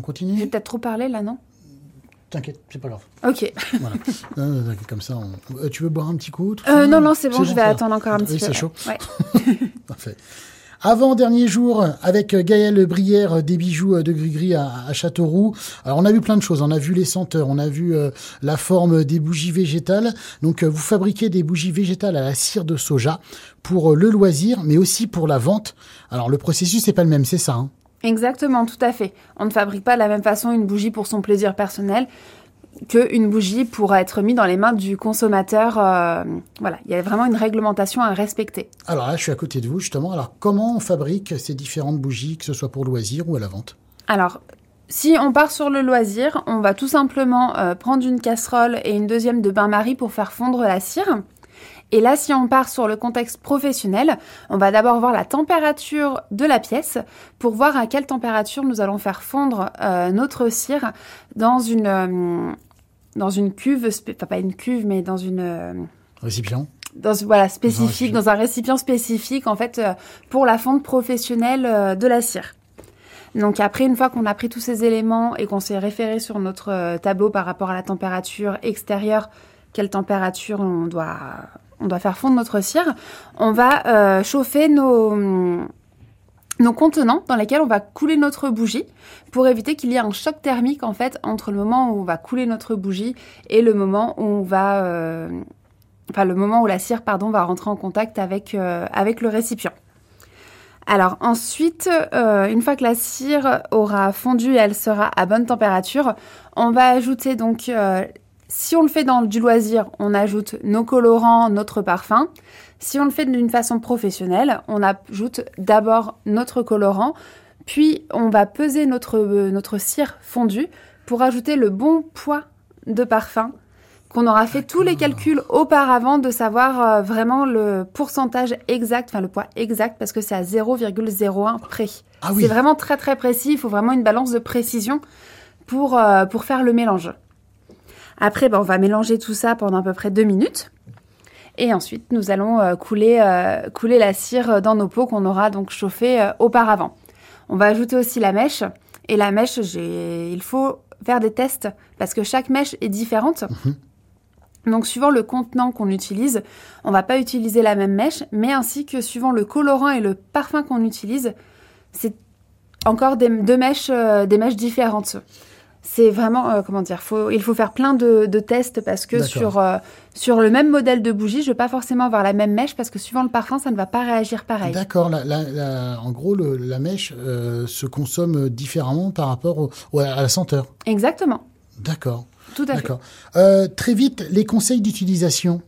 On continue J'ai peut-être trop parlé là, non? T'inquiète, c'est pas grave. Ok. Voilà. Euh, comme ça, on- Euh, tu veux boire un petit coup Euh, non, non, c'est bon, je vais va. attendre encore un petit Oui, peu. c'est chaud. Ouais. Parfait. Avant-dernier jour avec Gaël Brière euh, des bijoux euh, de Grigri à, à Châteauroux. Alors on a vu plein de choses, on a vu les senteurs, on a vu euh, la forme des bougies végétales. Donc euh, vous fabriquez des bougies végétales à la cire de soja pour euh, le loisir, mais aussi pour la vente. Alors le processus c'est pas le même, c'est ça. Hein? Exactement, tout à fait. On ne fabrique pas de la même façon une bougie pour son plaisir personnel qu'une bougie pour être mise dans les mains du consommateur. euh, voilà, il y a vraiment une réglementation à respecter. Alors là je suis à côté de vous justement. Alors comment on fabrique ces différentes bougies, que ce soit pour loisir ou à la vente? Alors, si on part sur le loisir, on va tout simplement euh, prendre une casserole et une deuxième de bain-marie pour faire fondre la cire. Et là, si on part sur le contexte professionnel, on va d'abord voir la température de la pièce pour voir à quelle température nous allons faire fondre euh, notre cire dans une, euh, dans une cuve, enfin pas une cuve, mais dans une... euh, Récipient dans voilà spécifique récipient. dans un récipient spécifique en fait pour la fonte professionnelle de la cire. Donc après une fois qu'on a pris tous ces éléments et qu'on s'est référé sur notre tableau par rapport à la température extérieure, quelle température on doit on doit faire fondre notre cire, on va euh, chauffer nos nos contenants dans lesquels on va couler notre bougie pour éviter qu'il y ait un choc thermique en fait entre le moment où on va couler notre bougie et le moment où euh, la cire pardon va rentrer en contact avec euh, le récipient. Alors ensuite, une fois que la cire aura fondu et elle sera à bonne température, on va ajouter donc, si on le fait dans du loisir, on ajoute nos colorants, notre parfum. Si on le fait d'une façon professionnelle, on ajoute d'abord notre colorant, puis on va peser notre, euh, notre cire fondue pour ajouter le bon poids de parfum qu'on aura fait tous les calculs auparavant de savoir euh, vraiment le pourcentage exact, enfin le poids exact, parce que c'est à 0,01 près. Ah oui. C'est vraiment très très précis, il faut vraiment une balance de précision pour, euh, pour faire le mélange. Après, ben, on va mélanger tout ça pendant à peu près deux minutes. Et ensuite, nous allons euh, couler, euh, couler la cire dans nos pots qu'on aura donc chauffé euh, auparavant. On va ajouter aussi la mèche. Et la mèche, il faut faire des tests parce que chaque mèche est différente. Donc, suivant le contenant qu'on utilise, on va pas utiliser la même mèche, mais ainsi que suivant le colorant et le parfum qu'on utilise, c'est encore des, deux mèches, euh, des mèches différentes. C'est vraiment, euh, comment dire, faut, il faut faire plein de, de tests parce que sur, euh, sur le même modèle de bougie, je vais pas forcément avoir la même mèche parce que suivant le parfum, ça ne va pas réagir pareil. D'accord, en gros, le- la mèche euh, se consomme différemment par rapport au- au- à la senteur. Exactement, D'accord, tout à fait. très vite, les conseils d'utilisation.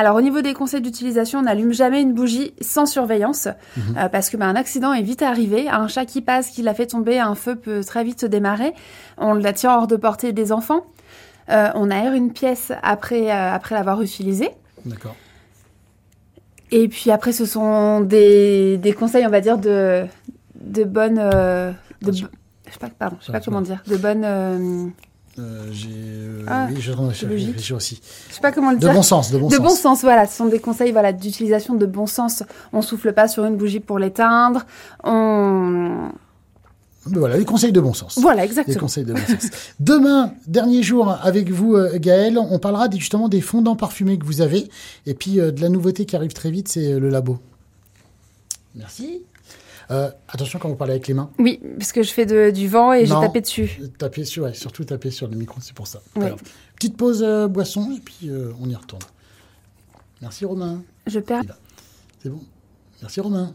Alors au niveau des conseils d'utilisation, on n'allume jamais une bougie sans surveillance Mhm. euh, parce que bah, un accident est vite arrivé. Un chat qui passe, qui l'a fait tomber, un feu peut très vite se démarrer. On la tient hors de portée des enfants. Euh, on aère une pièce après, euh, après l'avoir utilisée. D'accord. Et puis après, ce sont des, des conseils, on va dire, de, de bonne... de, je sais pas, pardon, je sais pas comment dire. De bonne... euh, Euh, j'ai, euh, Ah, oui, je, je, logique. réfléchis aussi. je sais pas comment le De dire. bon sens, de bon de sens. bon sens, voilà, ce sont des conseils voilà d'utilisation de bon sens. On souffle pas sur une bougie pour l'éteindre. On Voilà, les conseils de bon sens. voilà Les exactement. conseils de bon sens. Demain, dernier jour avec vous, euh, Gaël, on parlera justement des fondants parfumés que vous avez. Et puis de la nouveauté qui arrive très vite, c'est le labo. Merci. Euh, attention quand vous parlez avec les mains. Oui, parce que je fais de- du vent et j'ai tapé dessus. Tapez sur, ouais, surtout tapez sur le micro, c'est pour ça. Petite pause euh, boisson et puis euh, on y retourne. Merci Romain. Je perds. C'est bon. Merci Romain.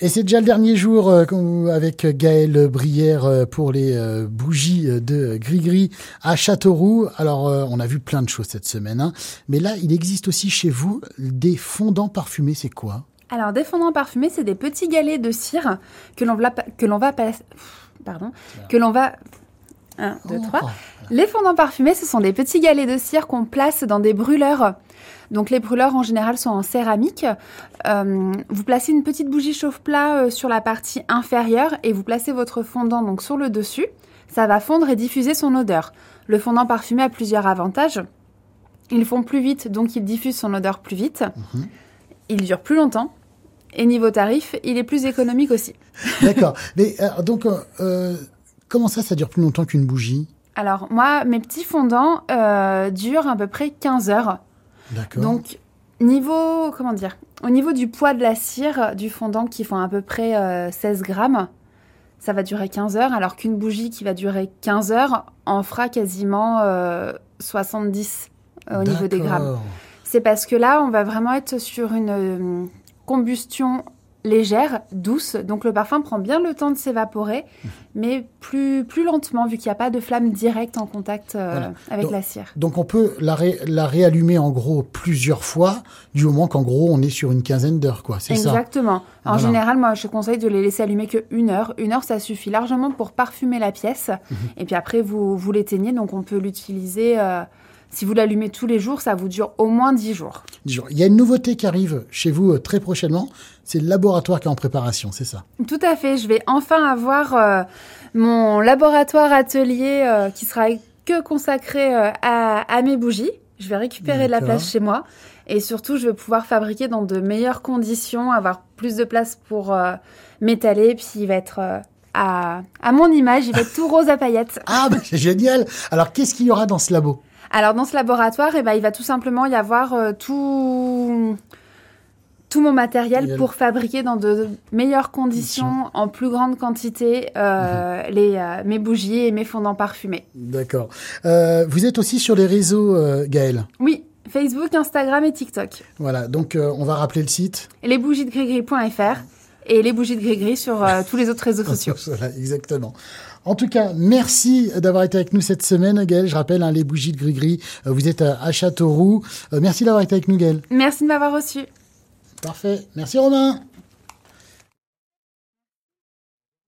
Et c'est déjà le dernier jour avec Gaël Brière pour les bougies de Grigri à Châteauroux. Alors, on a vu plein de choses cette semaine. hein. Mais là, il existe aussi chez vous des fondants parfumés. C'est quoi? Alors des fondants parfumés, c'est des petits galets de cire que l'on va que l'on va pardon que l'on va 1 2 Oh, 3 oh, Les fondants parfumés, ce sont des petits galets de cire qu'on place dans des brûleurs. Donc les brûleurs en général sont en céramique. Euh, vous placez une petite bougie chauffe-plat euh, sur la partie inférieure et vous placez votre fondant donc sur le dessus. Ça va fondre et diffuser son odeur. Le fondant parfumé a plusieurs avantages. Ils font plus vite, donc il diffuse son odeur plus vite. Mhm. Il dure plus longtemps. Et niveau tarif, il est plus économique aussi. D'accord. Mais donc, comment ça, ça dure plus longtemps qu'une bougie? Alors, moi, mes petits fondants durent à peu près 15 heures. D'accord. Donc, niveau, comment dire Au niveau du poids de la cire, du fondant qui font à peu près 16 grammes, ça va durer 15 heures, alors qu'une bougie qui va durer 15 heures en fera quasiment 70 au niveau des grammes. C'est parce que là, on va vraiment être sur une euh, combustion légère, douce. Donc le parfum prend bien le temps de s'évaporer, mmh. mais plus, plus lentement, vu qu'il n'y a pas de flamme directe en contact euh, avec la cire. Donc on peut la, la, réallumer en gros plusieurs fois, du moment qu'en gros on est sur une quinzaine d'heures, quoi. C'est ça Exactement. En général, moi je conseille de les laisser allumer que une heure. Une heure, ça suffit largement pour parfumer la pièce. Mmh. Et puis après, vous, vous l'éteignez, donc on peut l'utiliser. Euh, si vous l'allumez tous les jours, ça vous dure au moins 10 jours. 10 jours. Il y a une nouveauté qui arrive chez vous euh, très prochainement. C'est le laboratoire qui est en préparation, c'est ça Tout à fait. Je vais enfin avoir euh, mon laboratoire atelier euh, qui sera que consacré à, mes bougies. Je vais récupérer de la place chez moi. Et surtout, je vais pouvoir fabriquer dans de meilleures conditions, avoir plus de place pour m'étaler. Puis il va être à, à, mon image, il va être tout rose à paillettes. Ah, c'est génial Alors, qu'est-ce qu'il y aura dans ce labo? Alors dans ce laboratoire, eh ben, il va tout simplement y avoir euh, tout tout mon matériel pour fabriquer dans de meilleures conditions, en plus grande quantité, euh, mhm. les, euh, mes bougies et mes fondants parfumés. D'accord. vous êtes aussi sur les réseaux, Gaëlle? Oui, Facebook, Instagram et TikTok. Voilà, donc on va rappeler le site. Lesbougiesdegris.fr et les bougies de gris-gris sur tous les autres réseaux sociaux. voilà, exactement. En tout cas, merci d'avoir été avec nous cette semaine, Gaëlle. Je rappelle, hein, les bougies de gris-gris, euh, vous êtes à, Châteauroux. Euh, merci d'avoir été avec nous, Gaëlle. Merci de m'avoir reçu. Parfait. Merci, Romain.